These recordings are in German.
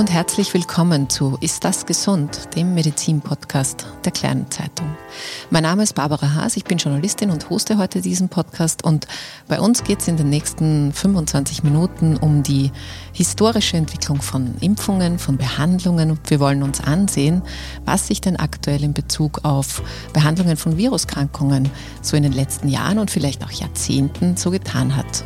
und herzlich willkommen zu Ist das gesund, dem Medizin-Podcast der Kleinen Zeitung. Mein Name ist Barbara Haas, ich bin Journalistin und hoste heute diesen Podcast und bei uns geht es in den nächsten 25 Minuten um die historische Entwicklung von Impfungen, von Behandlungen und wir wollen uns ansehen, was sich denn aktuell in Bezug auf Behandlungen von Viruskrankungen so in den letzten Jahren und vielleicht auch Jahrzehnten so getan hat.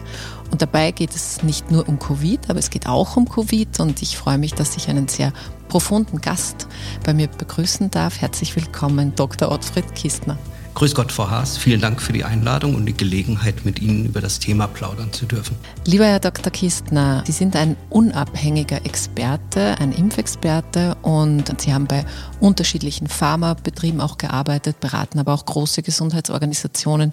Und dabei geht es nicht nur um Covid, aber es geht auch um Covid. Und ich freue mich, dass ich einen sehr profunden Gast bei mir begrüßen darf. Herzlich willkommen, Dr. Ottfried Kistner. Grüß Gott, Frau Haas. Vielen Dank für die Einladung und die Gelegenheit, mit Ihnen über das Thema plaudern zu dürfen. Lieber Herr Dr. Kistner, Sie sind ein unabhängiger Experte, ein Impfexperte und Sie haben bei unterschiedlichen Pharmabetrieben auch gearbeitet, beraten aber auch große Gesundheitsorganisationen.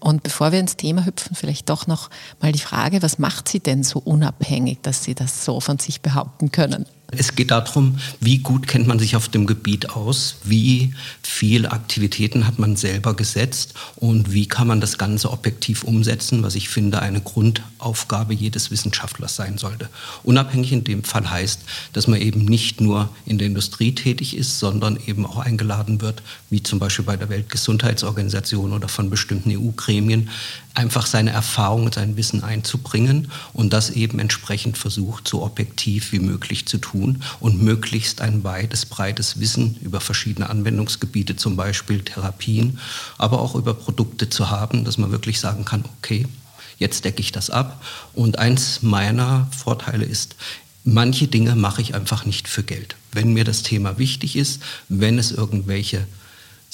Und bevor wir ins Thema hüpfen, vielleicht doch noch mal die Frage, was macht Sie denn so unabhängig, dass Sie das so von sich behaupten können? Es geht darum, wie gut kennt man sich auf dem Gebiet aus, wie viele Aktivitäten hat man selber gesetzt und wie kann man das Ganze objektiv umsetzen, was ich finde eine Grundaufgabe jedes Wissenschaftlers sein sollte. Unabhängig in dem Fall heißt, dass man eben nicht nur in der Industrie tätig ist, sondern eben auch eingeladen wird, wie zum Beispiel bei der Weltgesundheitsorganisation oder von bestimmten EU-Gremien, einfach seine Erfahrungen, sein Wissen einzubringen und das eben entsprechend versucht, so objektiv wie möglich zu tun und möglichst ein weites, breites Wissen über verschiedene Anwendungsgebiete, zum Beispiel Therapien, aber auch über Produkte zu haben, dass man wirklich sagen kann, okay, jetzt decke ich das ab. Und eins meiner Vorteile ist, manche Dinge mache ich einfach nicht für Geld. Wenn mir das Thema wichtig ist, wenn es irgendwelche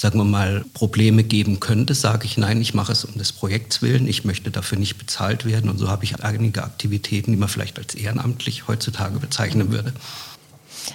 sagen wir mal, Probleme geben könnte, sage ich nein, ich mache es um des Projekts willen, ich möchte dafür nicht bezahlt werden und so habe ich einige Aktivitäten, die man vielleicht als ehrenamtlich heutzutage bezeichnen würde.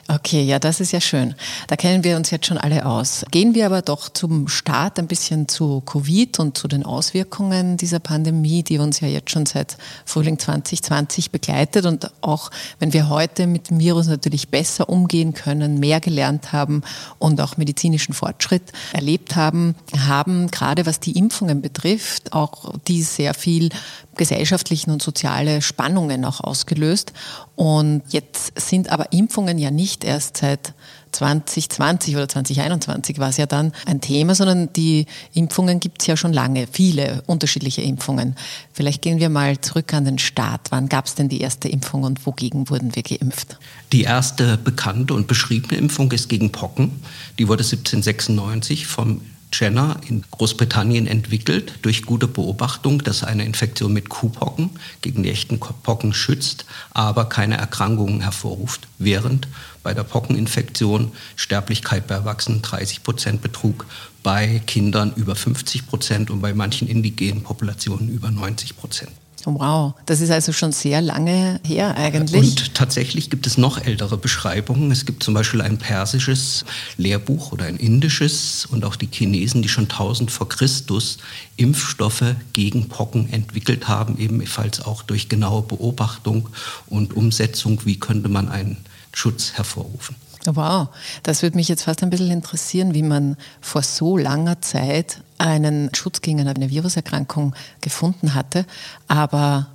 Okay, ja, das ist ja schön. Da kennen wir uns jetzt schon alle aus. Gehen wir aber doch zum Start ein bisschen zu Covid und zu den Auswirkungen dieser Pandemie, die uns ja jetzt schon seit Frühling 2020 begleitet. Und auch wenn wir heute mit dem Virus natürlich besser umgehen können, mehr gelernt haben und auch medizinischen Fortschritt erlebt haben, haben gerade was die Impfungen betrifft, auch die sehr viel gesellschaftlichen und soziale Spannungen auch ausgelöst. Und jetzt sind aber Impfungen ja nicht erst seit 2020 oder 2021 war es ja dann ein Thema, sondern die Impfungen gibt es ja schon lange, viele unterschiedliche Impfungen. Vielleicht gehen wir mal zurück an den Start. Wann gab es denn die erste Impfung und wogegen wurden wir geimpft? Die erste bekannte und beschriebene Impfung ist gegen Pocken. Die wurde 1796 vom Jenner in Großbritannien entwickelt durch gute Beobachtung, dass eine Infektion mit Kuhpocken gegen die echten Pocken schützt, aber keine Erkrankungen hervorruft, während bei der Pockeninfektion Sterblichkeit bei Erwachsenen 30 Prozent betrug, bei Kindern über 50 Prozent und bei manchen indigenen Populationen über 90 Prozent. Wow, das ist also schon sehr lange her eigentlich. Und tatsächlich gibt es noch ältere Beschreibungen. Es gibt zum Beispiel ein persisches Lehrbuch oder ein indisches und auch die Chinesen, die schon 1000 vor Christus Impfstoffe gegen Pocken entwickelt haben, ebenfalls auch durch genaue Beobachtung und Umsetzung, wie könnte man einen Schutz hervorrufen. Wow, das würde mich jetzt fast ein bisschen interessieren, wie man vor so langer Zeit einen Schutz gegen eine Viruserkrankung gefunden hatte. Aber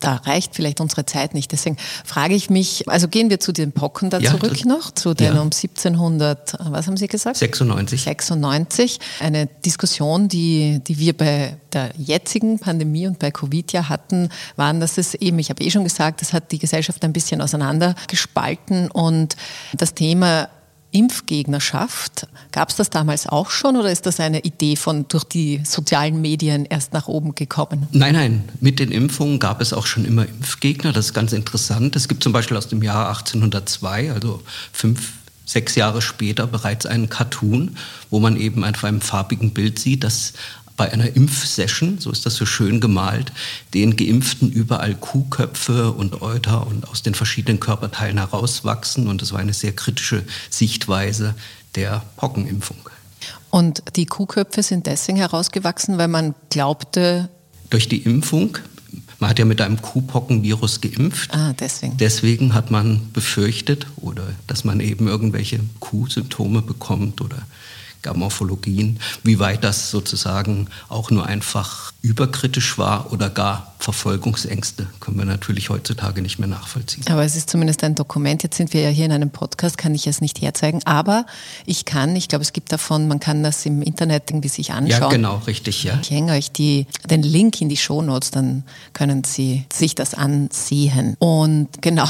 da reicht vielleicht unsere Zeit nicht. Deswegen frage ich mich, also gehen wir zu den Pocken da ja, zurück noch, zu den ja. um 1700, was haben Sie gesagt? 96. 96. Eine Diskussion, die, die wir bei der jetzigen Pandemie und bei Covid ja hatten, waren, dass es eben, ich habe eh schon gesagt, das hat die Gesellschaft ein bisschen auseinandergespalten und das Thema Impfgegnerschaft. Gab es das damals auch schon oder ist das eine Idee von durch die sozialen Medien erst nach oben gekommen? Nein, nein, mit den Impfungen gab es auch schon immer Impfgegner. Das ist ganz interessant. Es gibt zum Beispiel aus dem Jahr 1802, also fünf, sechs Jahre später, bereits einen Cartoon, wo man eben auf einem farbigen Bild sieht, dass bei einer Impfsession, so ist das so schön gemalt, den Geimpften überall Kuhköpfe und Euter und aus den verschiedenen Körperteilen herauswachsen. Und das war eine sehr kritische Sichtweise der Pockenimpfung. Und die Kuhköpfe sind deswegen herausgewachsen, weil man glaubte. Durch die Impfung. Man hat ja mit einem Kuhpockenvirus geimpft. Ah, deswegen. Deswegen hat man befürchtet, oder dass man eben irgendwelche Kuhsymptome bekommt oder gab Morphologien. Wie weit das sozusagen auch nur einfach überkritisch war oder gar Verfolgungsängste, können wir natürlich heutzutage nicht mehr nachvollziehen. Aber es ist zumindest ein Dokument. Jetzt sind wir ja hier in einem Podcast, kann ich es nicht herzeigen. Aber ich kann, ich glaube, es gibt davon, man kann das im Internet irgendwie sich anschauen. Ja, genau, richtig, ja. Ich hänge euch die, den Link in die Shownotes, dann können Sie sich das ansehen. Und genau,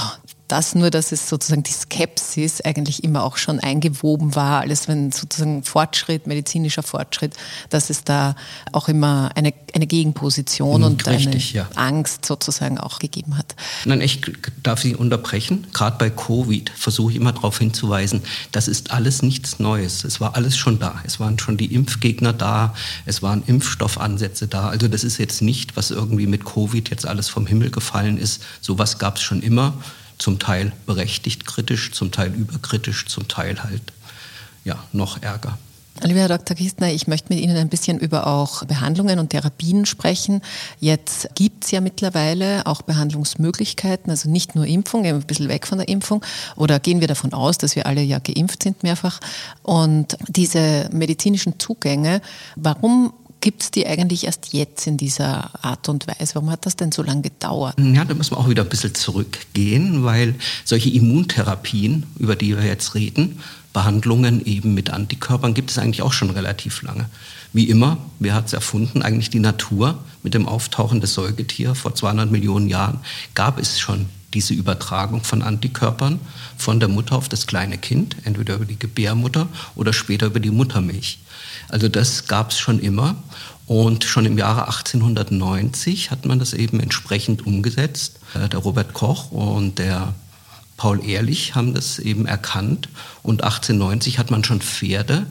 das nur, dass es sozusagen die Skepsis eigentlich immer auch schon eingewoben war, alles wenn sozusagen Fortschritt, medizinischer Fortschritt, dass es da auch immer eine, eine Gegenposition mhm, und richtig, eine ja. Angst sozusagen auch gegeben hat. Nein, ich darf Sie unterbrechen. Gerade bei Covid versuche ich immer darauf hinzuweisen, das ist alles nichts Neues. Es war alles schon da. Es waren schon die Impfgegner da, es waren Impfstoffansätze da. Also das ist jetzt nicht, was irgendwie mit Covid jetzt alles vom Himmel gefallen ist. Sowas gab es schon immer zum Teil berechtigt kritisch, zum Teil überkritisch, zum Teil halt ja, noch ärger. Lieber Herr Dr. Kistner, ich möchte mit Ihnen ein bisschen über auch Behandlungen und Therapien sprechen. Jetzt gibt es ja mittlerweile auch Behandlungsmöglichkeiten, also nicht nur Impfung, ein bisschen weg von der Impfung. Oder gehen wir davon aus, dass wir alle ja geimpft sind mehrfach. Und diese medizinischen Zugänge, warum gibt es die eigentlich erst jetzt in dieser Art und Weise? Warum hat das denn so lange gedauert? Ja, da müssen wir auch wieder ein bisschen zurückgehen, weil solche Immuntherapien, über die wir jetzt reden, Behandlungen eben mit Antikörpern gibt es eigentlich auch schon relativ lange. Wie immer, wer hat es erfunden? Eigentlich die Natur. Mit dem Auftauchen des Säugetiers vor 200 Millionen Jahren gab es schon diese Übertragung von Antikörpern von der Mutter auf das kleine Kind, entweder über die Gebärmutter oder später über die Muttermilch. Also das gab es schon immer. Und schon im Jahre 1890 hat man das eben entsprechend umgesetzt. Äh, der Robert Koch und der Paul Ehrlich haben das eben erkannt. Und 1890 hat man schon Pferde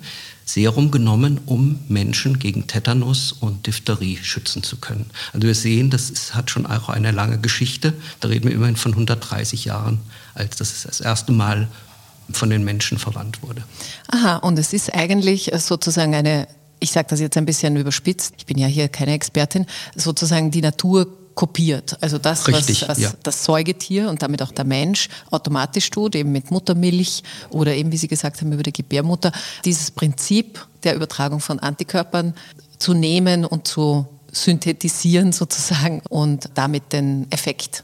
Serum genommen, um Menschen gegen Tetanus und Diphtherie schützen zu können. Also wir sehen, das ist, hat schon auch eine lange Geschichte. Da reden wir immerhin von 130 Jahren, als das das erste Mal von den Menschen verwandt wurde. Aha, und es ist eigentlich sozusagen eine, ich sage das jetzt ein bisschen überspitzt, ich bin ja hier keine Expertin, sozusagen die Natur kopiert. Also das, Richtig, was, was ja. das Säugetier und damit auch der Mensch automatisch tut, eben mit Muttermilch oder eben, wie Sie gesagt haben, über die Gebärmutter, dieses Prinzip der Übertragung von Antikörpern zu nehmen und zu synthetisieren sozusagen und damit den Effekt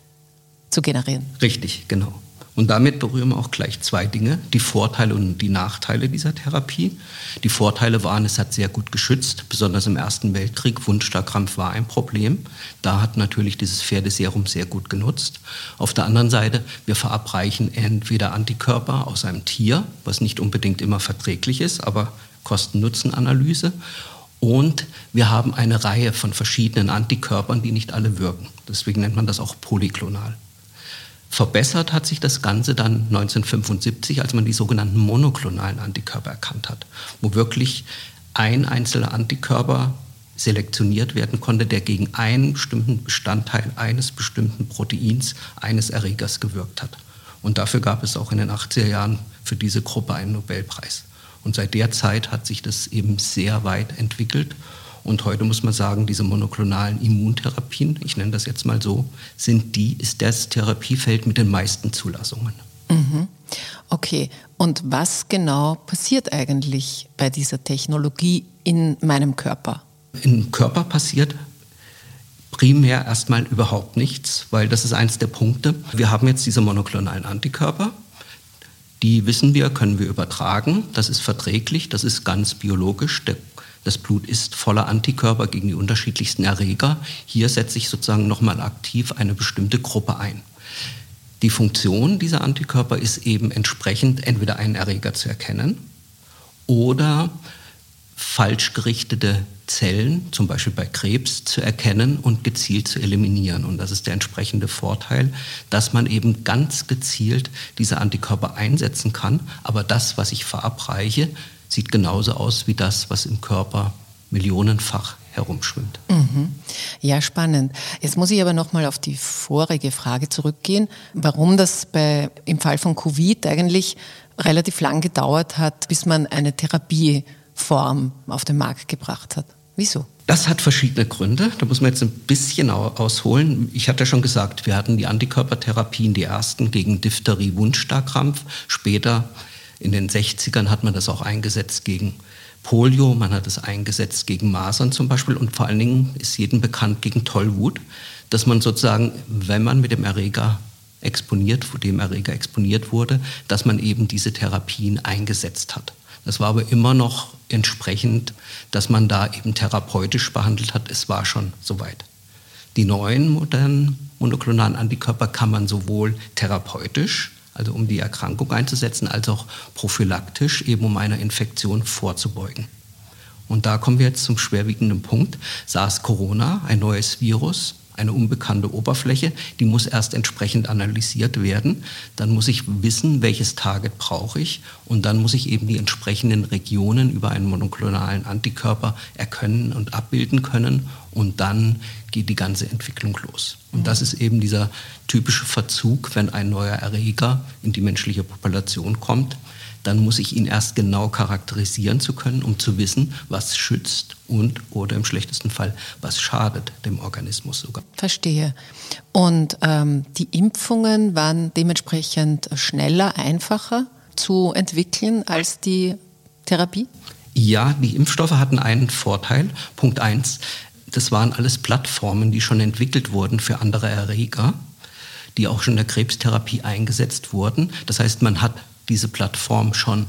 zu generieren. Richtig, genau. Und damit berühren wir auch gleich zwei Dinge, die Vorteile und die Nachteile dieser Therapie. Die Vorteile waren, es hat sehr gut geschützt, besonders im Ersten Weltkrieg. Wundstarkrampf war ein Problem. Da hat natürlich dieses Pferdeserum sehr gut genutzt. Auf der anderen Seite, wir verabreichen entweder Antikörper aus einem Tier, was nicht unbedingt immer verträglich ist, aber Kosten-Nutzen-Analyse. Und wir haben eine Reihe von verschiedenen Antikörpern, die nicht alle wirken. Deswegen nennt man das auch polyklonal. Verbessert hat sich das Ganze dann 1975, als man die sogenannten monoklonalen Antikörper erkannt hat, wo wirklich ein einzelner Antikörper selektioniert werden konnte, der gegen einen bestimmten Bestandteil eines bestimmten Proteins eines Erregers gewirkt hat. Und dafür gab es auch in den 80er Jahren für diese Gruppe einen Nobelpreis. Und seit der Zeit hat sich das eben sehr weit entwickelt und heute muss man sagen, diese monoklonalen Immuntherapien, ich nenne das jetzt mal so, sind die, ist das Therapiefeld mit den meisten Zulassungen. Mhm. Okay, und was genau passiert eigentlich bei dieser Technologie in meinem Körper? Im Körper passiert primär erstmal überhaupt nichts, weil das ist eins der Punkte. Wir haben jetzt diese monoklonalen Antikörper. Die wissen wir, können wir übertragen. Das ist verträglich, das ist ganz biologisch. Der das Blut ist voller Antikörper gegen die unterschiedlichsten Erreger. Hier setze ich sozusagen nochmal aktiv eine bestimmte Gruppe ein. Die Funktion dieser Antikörper ist eben entsprechend entweder einen Erreger zu erkennen oder falsch gerichtete Zellen, zum Beispiel bei Krebs, zu erkennen und gezielt zu eliminieren. Und das ist der entsprechende Vorteil, dass man eben ganz gezielt diese Antikörper einsetzen kann, aber das, was ich verabreiche, sieht genauso aus wie das, was im Körper millionenfach herumschwimmt. Mhm. Ja, spannend. Jetzt muss ich aber nochmal auf die vorige Frage zurückgehen, warum das bei, im Fall von Covid eigentlich relativ lang gedauert hat, bis man eine Therapieform auf den Markt gebracht hat. Wieso? Das hat verschiedene Gründe. Da muss man jetzt ein bisschen ausholen. Ich hatte schon gesagt, wir hatten die Antikörpertherapien, die ersten gegen Diphtherie, Wundstarkrampf. Später in den 60ern hat man das auch eingesetzt gegen Polio, man hat es eingesetzt gegen Masern zum Beispiel und vor allen Dingen ist jedem bekannt gegen Tollwut, dass man sozusagen, wenn man mit dem Erreger exponiert, vor dem Erreger exponiert wurde, dass man eben diese Therapien eingesetzt hat. Das war aber immer noch entsprechend, dass man da eben therapeutisch behandelt hat. Es war schon soweit. Die neuen modernen monoklonalen Antikörper kann man sowohl therapeutisch, also um die Erkrankung einzusetzen, als auch prophylaktisch, eben um einer Infektion vorzubeugen. Und da kommen wir jetzt zum schwerwiegenden Punkt. SARS-Corona, ein neues Virus, eine unbekannte Oberfläche, die muss erst entsprechend analysiert werden. Dann muss ich wissen, welches Target brauche ich und dann muss ich eben die entsprechenden Regionen über einen monoklonalen Antikörper erkennen und abbilden können und dann geht die ganze Entwicklung los. Und das ist eben dieser typische Verzug, wenn ein neuer Erreger in die menschliche Population kommt dann muss ich ihn erst genau charakterisieren zu können, um zu wissen, was schützt und oder im schlechtesten Fall, was schadet dem Organismus sogar. Verstehe. Und ähm, die Impfungen waren dementsprechend schneller, einfacher zu entwickeln als die Therapie? Ja, die Impfstoffe hatten einen Vorteil. Punkt eins, das waren alles Plattformen, die schon entwickelt wurden für andere Erreger, die auch schon in der Krebstherapie eingesetzt wurden. Das heißt, man hat diese Plattform schon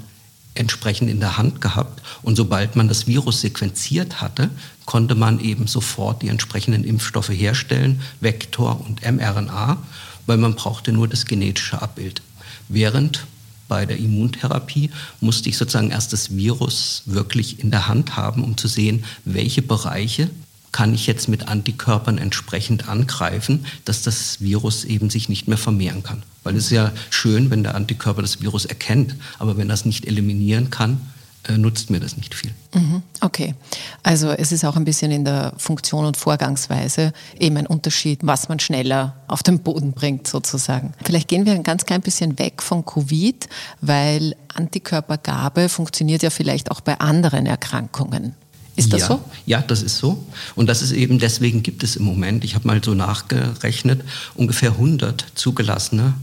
entsprechend in der Hand gehabt. Und sobald man das Virus sequenziert hatte, konnte man eben sofort die entsprechenden Impfstoffe herstellen, Vektor und mRNA, weil man brauchte nur das genetische Abbild. Während bei der Immuntherapie musste ich sozusagen erst das Virus wirklich in der Hand haben, um zu sehen, welche Bereiche kann ich jetzt mit Antikörpern entsprechend angreifen, dass das Virus eben sich nicht mehr vermehren kann. Weil es ist ja schön, wenn der Antikörper das Virus erkennt, aber wenn das nicht eliminieren kann, äh, nutzt mir das nicht viel. Mhm. Okay, also es ist auch ein bisschen in der Funktion und Vorgangsweise eben ein Unterschied, was man schneller auf den Boden bringt sozusagen. Vielleicht gehen wir ein ganz klein bisschen weg von Covid, weil Antikörpergabe funktioniert ja vielleicht auch bei anderen Erkrankungen. Ist das ja, so? Ja, das ist so. Und das ist eben, deswegen gibt es im Moment, ich habe mal so nachgerechnet, ungefähr 100 zugelassene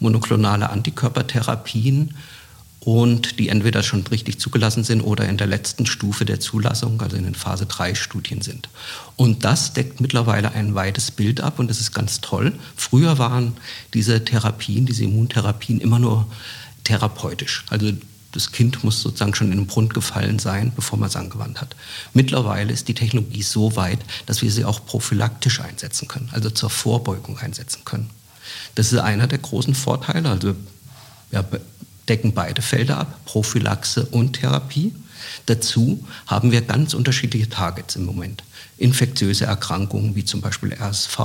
monoklonale Antikörpertherapien und die entweder schon richtig zugelassen sind oder in der letzten Stufe der Zulassung, also in den Phase 3 Studien sind. Und das deckt mittlerweile ein weites Bild ab und das ist ganz toll. Früher waren diese Therapien, diese Immuntherapien immer nur therapeutisch. Also das Kind muss sozusagen schon in den Brunnen gefallen sein, bevor man es angewandt hat. Mittlerweile ist die Technologie so weit, dass wir sie auch prophylaktisch einsetzen können, also zur Vorbeugung einsetzen können. Das ist einer der großen Vorteile. Also wir decken beide Felder ab, Prophylaxe und Therapie. Dazu haben wir ganz unterschiedliche Targets im Moment. Infektiöse Erkrankungen wie zum Beispiel RSV,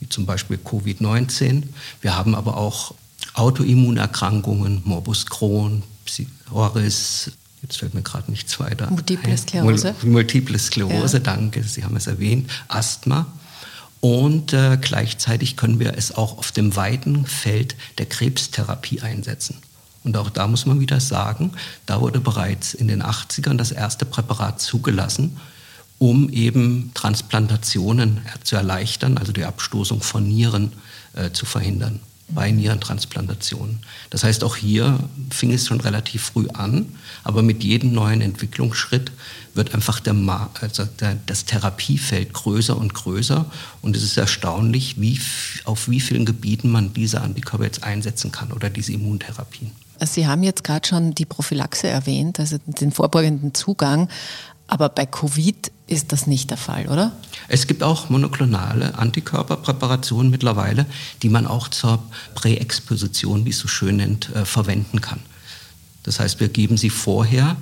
wie zum Beispiel Covid-19. Wir haben aber auch Autoimmunerkrankungen, Morbus Crohn, Psoris, jetzt fällt mir gerade nichts weiter. Multiple Sklerose. Multiple Sklerose, ja. danke, Sie haben es erwähnt. Asthma. Und äh, gleichzeitig können wir es auch auf dem weiten Feld der Krebstherapie einsetzen. Und auch da muss man wieder sagen, da wurde bereits in den 80ern das erste Präparat zugelassen, um eben Transplantationen zu erleichtern, also die Abstoßung von Nieren äh, zu verhindern bei Nierentransplantationen. Das heißt, auch hier fing es schon relativ früh an, aber mit jedem neuen Entwicklungsschritt wird einfach der, also der, das Therapiefeld größer und größer und es ist erstaunlich, wie, auf wie vielen Gebieten man diese Antikörper jetzt einsetzen kann oder diese Immuntherapien. Sie haben jetzt gerade schon die Prophylaxe erwähnt, also den vorbeugenden Zugang. Aber bei Covid ist das nicht der Fall, oder? Es gibt auch monoklonale Antikörperpräparationen mittlerweile, die man auch zur Präexposition, wie es so schön nennt, äh, verwenden kann. Das heißt, wir geben sie vorher.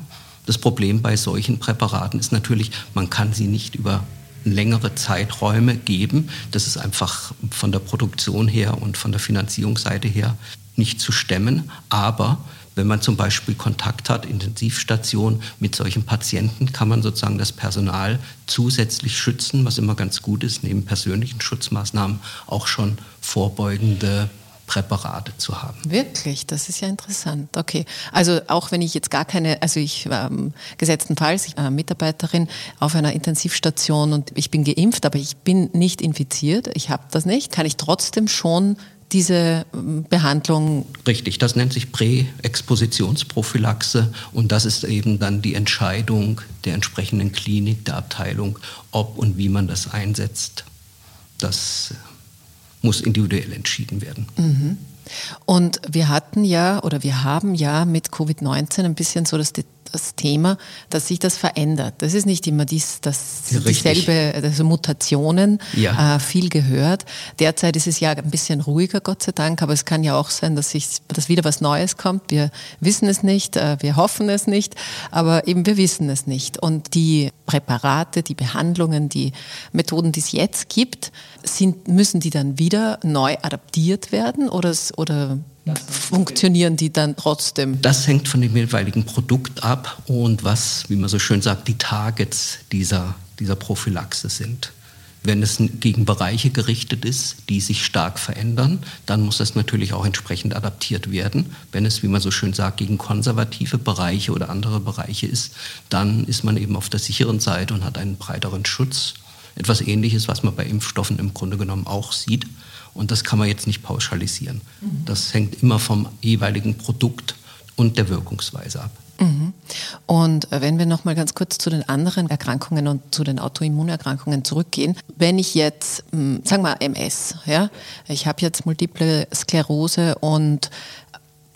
Das Problem bei solchen Präparaten ist natürlich, man kann sie nicht über längere Zeiträume geben. Das ist einfach von der Produktion her und von der Finanzierungsseite her nicht zu stemmen. Aber wenn man zum Beispiel Kontakt hat, Intensivstation mit solchen Patienten, kann man sozusagen das Personal zusätzlich schützen, was immer ganz gut ist, neben persönlichen Schutzmaßnahmen auch schon vorbeugende Präparate zu haben. Wirklich, das ist ja interessant. Okay, also auch wenn ich jetzt gar keine, also ich war ähm, gesetztenfalls ich war Mitarbeiterin auf einer Intensivstation und ich bin geimpft, aber ich bin nicht infiziert, ich habe das nicht, kann ich trotzdem schon diese ähm, Behandlung. Richtig, das nennt sich Präexpositionsprophylaxe und das ist eben dann die Entscheidung der entsprechenden Klinik, der Abteilung, ob und wie man das einsetzt. Das muss individuell entschieden werden. Mhm. Und wir hatten ja oder wir haben ja mit Covid-19 ein bisschen so das, das Thema, dass sich das verändert. Das ist nicht immer dies, das, dieselbe, also Mutationen, ja. äh, viel gehört. Derzeit ist es ja ein bisschen ruhiger, Gott sei Dank, aber es kann ja auch sein, dass, sich, dass wieder was Neues kommt. Wir wissen es nicht, äh, wir hoffen es nicht, aber eben wir wissen es nicht. Und die Präparate, die Behandlungen, die Methoden, die es jetzt gibt, sind, müssen die dann wieder neu adaptiert werden oder, oder funktionieren die dann trotzdem? Das hängt von dem jeweiligen Produkt ab und was, wie man so schön sagt, die Targets dieser, dieser Prophylaxe sind. Wenn es gegen Bereiche gerichtet ist, die sich stark verändern, dann muss das natürlich auch entsprechend adaptiert werden. Wenn es, wie man so schön sagt, gegen konservative Bereiche oder andere Bereiche ist, dann ist man eben auf der sicheren Seite und hat einen breiteren Schutz. Etwas Ähnliches, was man bei Impfstoffen im Grunde genommen auch sieht. Und das kann man jetzt nicht pauschalisieren. Mhm. Das hängt immer vom jeweiligen Produkt und der Wirkungsweise ab. Mhm. Und äh, wenn wir noch mal ganz kurz zu den anderen Erkrankungen und zu den Autoimmunerkrankungen zurückgehen, wenn ich jetzt, hm, sagen wir MS, ja, ich habe jetzt multiple Sklerose und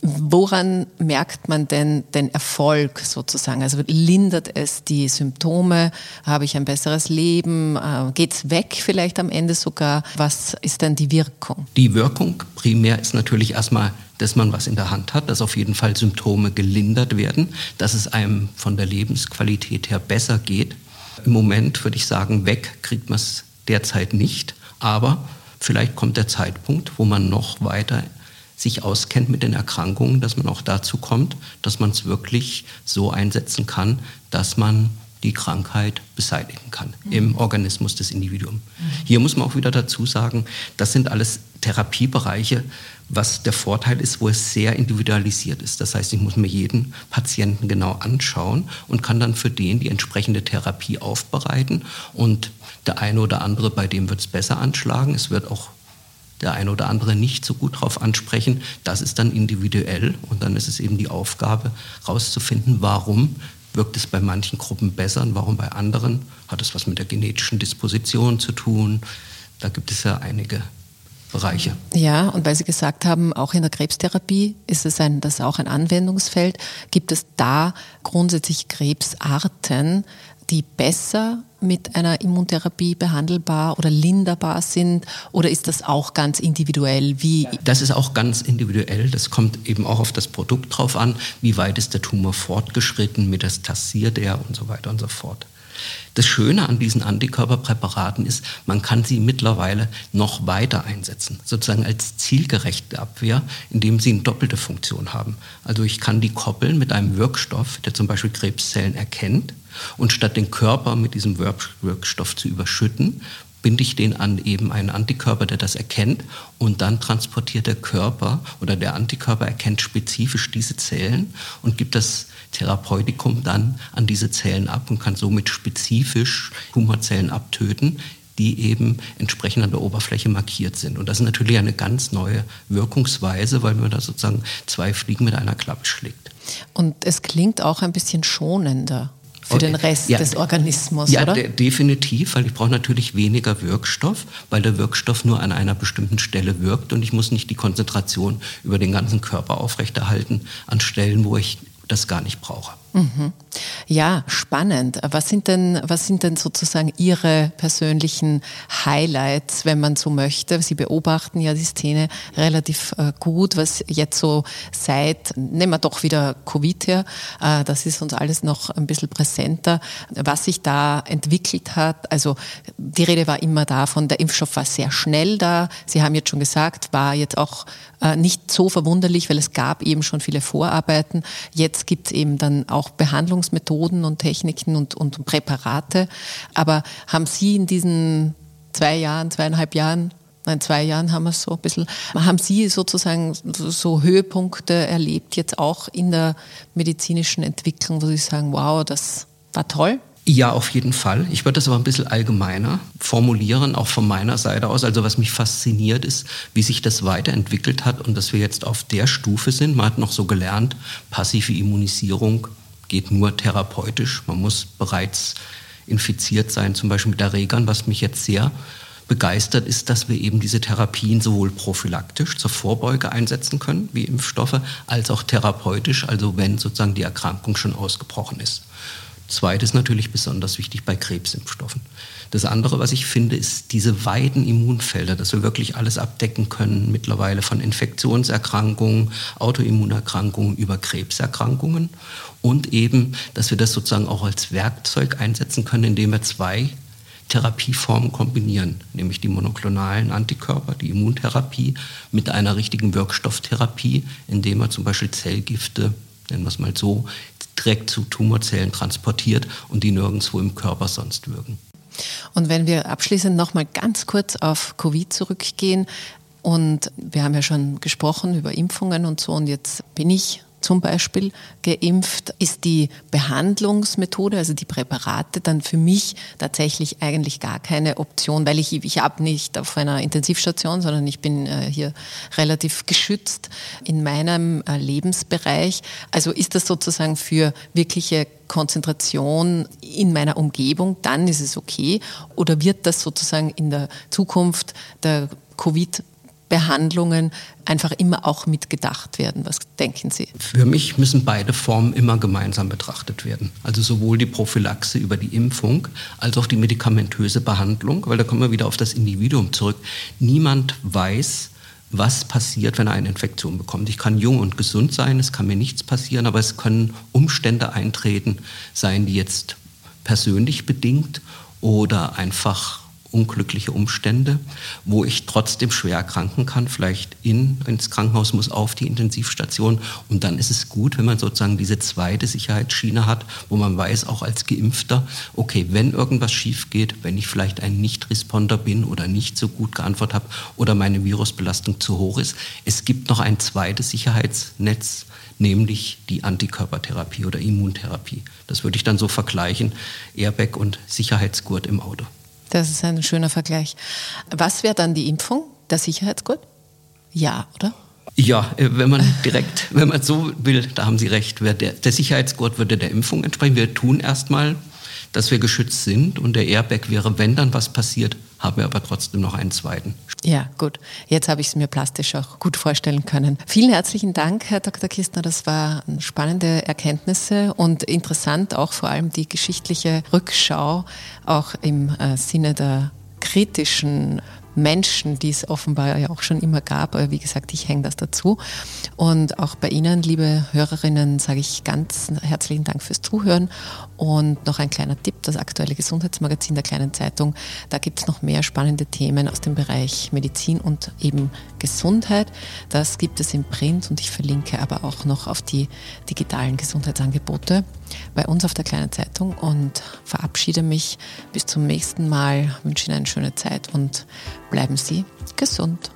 Woran merkt man denn den Erfolg sozusagen? Also lindert es die Symptome? Habe ich ein besseres Leben? Äh, Geht es weg vielleicht am Ende sogar? Was ist denn die Wirkung? Die Wirkung primär ist natürlich erstmal, dass man was in der Hand hat, dass auf jeden Fall Symptome gelindert werden, dass es einem von der Lebensqualität her besser geht. Im Moment würde ich sagen, weg kriegt man es derzeit nicht, aber vielleicht kommt der Zeitpunkt, wo man noch weiter sich auskennt mit den Erkrankungen, dass man auch dazu kommt, dass man es wirklich so einsetzen kann, dass man die Krankheit beseitigen kann mhm. im Organismus des Individuums. Mhm. Hier muss man auch wieder dazu sagen, das sind alles Therapiebereiche, was der Vorteil ist, wo es sehr individualisiert ist. Das heißt, ich muss mir jeden Patienten genau anschauen und kann dann für den die entsprechende Therapie aufbereiten. Und der eine oder andere, bei dem wird es besser anschlagen. Es wird auch der eine oder andere nicht so gut darauf ansprechen. Das ist dann individuell und dann ist es eben die Aufgabe, herauszufinden, warum wirkt es bei manchen Gruppen besser und warum bei anderen. Hat es was mit der genetischen Disposition zu tun? Da gibt es ja einige Bereiche. Ja, und weil Sie gesagt haben, auch in der Krebstherapie ist es ein, das auch ein Anwendungsfeld. Gibt es da grundsätzlich Krebsarten, die besser mit einer Immuntherapie behandelbar oder linderbar sind? Oder ist das auch ganz individuell? Wie das ist auch ganz individuell. Das kommt eben auch auf das Produkt drauf an. Wie weit ist der Tumor fortgeschritten, metastasiert er und so weiter und so fort. Das Schöne an diesen Antikörperpräparaten ist, man kann sie mittlerweile noch weiter einsetzen, sozusagen als zielgerechte Abwehr, indem sie eine doppelte Funktion haben. Also ich kann die koppeln mit einem Wirkstoff, der zum Beispiel Krebszellen erkennt und statt den Körper mit diesem Wirkstoff zu überschütten, binde ich den an eben einen Antikörper, der das erkennt und dann transportiert der Körper oder der Antikörper erkennt spezifisch diese Zellen und gibt das Therapeutikum dann an diese Zellen ab und kann somit spezifisch Tumorzellen abtöten, die eben entsprechend an der Oberfläche markiert sind. Und das ist natürlich eine ganz neue Wirkungsweise, weil man da sozusagen zwei Fliegen mit einer Klappe schlägt. Und es klingt auch ein bisschen schonender für den Rest ja, des Organismus, ja, oder? Ja, definitiv, weil ich brauche natürlich weniger Wirkstoff, weil der Wirkstoff nur an einer bestimmten Stelle wirkt und ich muss nicht die Konzentration über den ganzen Körper aufrechterhalten an Stellen, wo ich das gar nicht brauche. Mhm. Ja, spannend. Was sind denn, was sind denn sozusagen Ihre persönlichen Highlights, wenn man so möchte? Sie beobachten ja die Szene relativ äh, gut, was jetzt so seit, nehmen wir doch wieder Covid her, äh, das ist uns alles noch ein bisschen präsenter, was sich da entwickelt hat. Also die Rede war immer davon, der Impfstoff war sehr schnell da. Sie haben jetzt schon gesagt, war jetzt auch äh, nicht so verwunderlich, weil es gab eben schon viele Vorarbeiten. Jetzt gibt es eben dann auch Behandlungsmethoden und Techniken und, und Präparate. Aber haben Sie in diesen zwei Jahren, zweieinhalb Jahren in zwei Jahren haben wir es so ein bisschen. Haben Sie sozusagen so Höhepunkte erlebt, jetzt auch in der medizinischen Entwicklung, wo Sie sagen, wow, das war toll? Ja, auf jeden Fall. Ich würde das aber ein bisschen allgemeiner formulieren, auch von meiner Seite aus. Also was mich fasziniert ist, wie sich das weiterentwickelt hat und dass wir jetzt auf der Stufe sind. Man hat noch so gelernt, passive Immunisierung geht nur therapeutisch. Man muss bereits infiziert sein, zum Beispiel mit Erregern, was mich jetzt sehr begeistert ist, dass wir eben diese Therapien sowohl prophylaktisch zur Vorbeuge einsetzen können, wie Impfstoffe, als auch therapeutisch, also wenn sozusagen die Erkrankung schon ausgebrochen ist. Zweites natürlich besonders wichtig bei Krebsimpfstoffen. Das andere, was ich finde, ist diese weiten Immunfelder, dass wir wirklich alles abdecken können, mittlerweile von Infektionserkrankungen, Autoimmunerkrankungen über Krebserkrankungen und eben, dass wir das sozusagen auch als Werkzeug einsetzen können, indem wir zwei Therapieformen kombinieren, nämlich die monoklonalen Antikörper, die Immuntherapie, mit einer richtigen Wirkstofftherapie, indem wir zum Beispiel Zellgifte, nennen wir es mal so, direkt zu Tumorzellen transportiert und die nirgendwo im Körper sonst wirken. Und wenn wir abschließend noch mal ganz kurz auf Covid zurückgehen und wir haben ja schon gesprochen über Impfungen und so und jetzt bin ich zum Beispiel geimpft, ist die Behandlungsmethode, also die Präparate, dann für mich tatsächlich eigentlich gar keine Option, weil ich, ich habe nicht auf einer Intensivstation, sondern ich bin äh, hier relativ geschützt in meinem äh, Lebensbereich. Also ist das sozusagen für wirkliche Konzentration in meiner Umgebung, dann ist es okay. Oder wird das sozusagen in der Zukunft der Covid Behandlungen einfach immer auch mitgedacht werden. Was denken Sie? Für mich müssen beide Formen immer gemeinsam betrachtet werden. Also sowohl die Prophylaxe über die Impfung als auch die medikamentöse Behandlung, weil da kommen wir wieder auf das Individuum zurück. Niemand weiß, was passiert, wenn er eine Infektion bekommt. Ich kann jung und gesund sein, es kann mir nichts passieren, aber es können Umstände eintreten, seien die jetzt persönlich bedingt oder einfach unglückliche Umstände, wo ich trotzdem schwer erkranken kann, vielleicht in, ins Krankenhaus muss, auf die Intensivstation. Und dann ist es gut, wenn man sozusagen diese zweite Sicherheitsschiene hat, wo man weiß, auch als Geimpfter, okay, wenn irgendwas schief geht, wenn ich vielleicht ein Nicht-Responder bin oder nicht so gut geantwortet habe oder meine Virusbelastung zu hoch ist, es gibt noch ein zweites Sicherheitsnetz, nämlich die Antikörpertherapie oder Immuntherapie. Das würde ich dann so vergleichen, Airbag und Sicherheitsgurt im Auto. Das ist ein schöner Vergleich. Was wäre dann die Impfung? Der Sicherheitsgurt? Ja, oder? Ja, äh, wenn man direkt, wenn man so will, da haben Sie recht. Der, der Sicherheitsgurt würde der Impfung entsprechen. Wir tun erstmal, dass wir geschützt sind und der Airbag wäre, wenn dann was passiert, haben wir aber trotzdem noch einen zweiten. Ja, gut. Jetzt habe ich es mir plastisch auch gut vorstellen können. Vielen herzlichen Dank, Herr Dr. Kistner. Das waren spannende Erkenntnisse und interessant auch vor allem die geschichtliche Rückschau, auch im äh, Sinne der kritischen Menschen, die es offenbar ja auch schon immer gab. Aber wie gesagt, ich hänge das dazu. Und auch bei Ihnen, liebe Hörerinnen, sage ich ganz herzlichen Dank fürs Zuhören. Und noch ein kleiner Tipp, das aktuelle Gesundheitsmagazin der kleinen Zeitung. Da gibt es noch mehr spannende Themen aus dem Bereich Medizin und eben Gesundheit. Das gibt es im Print und ich verlinke aber auch noch auf die digitalen Gesundheitsangebote bei uns auf der kleinen Zeitung und verabschiede mich bis zum nächsten Mal, wünsche Ihnen eine schöne Zeit und bleiben Sie gesund.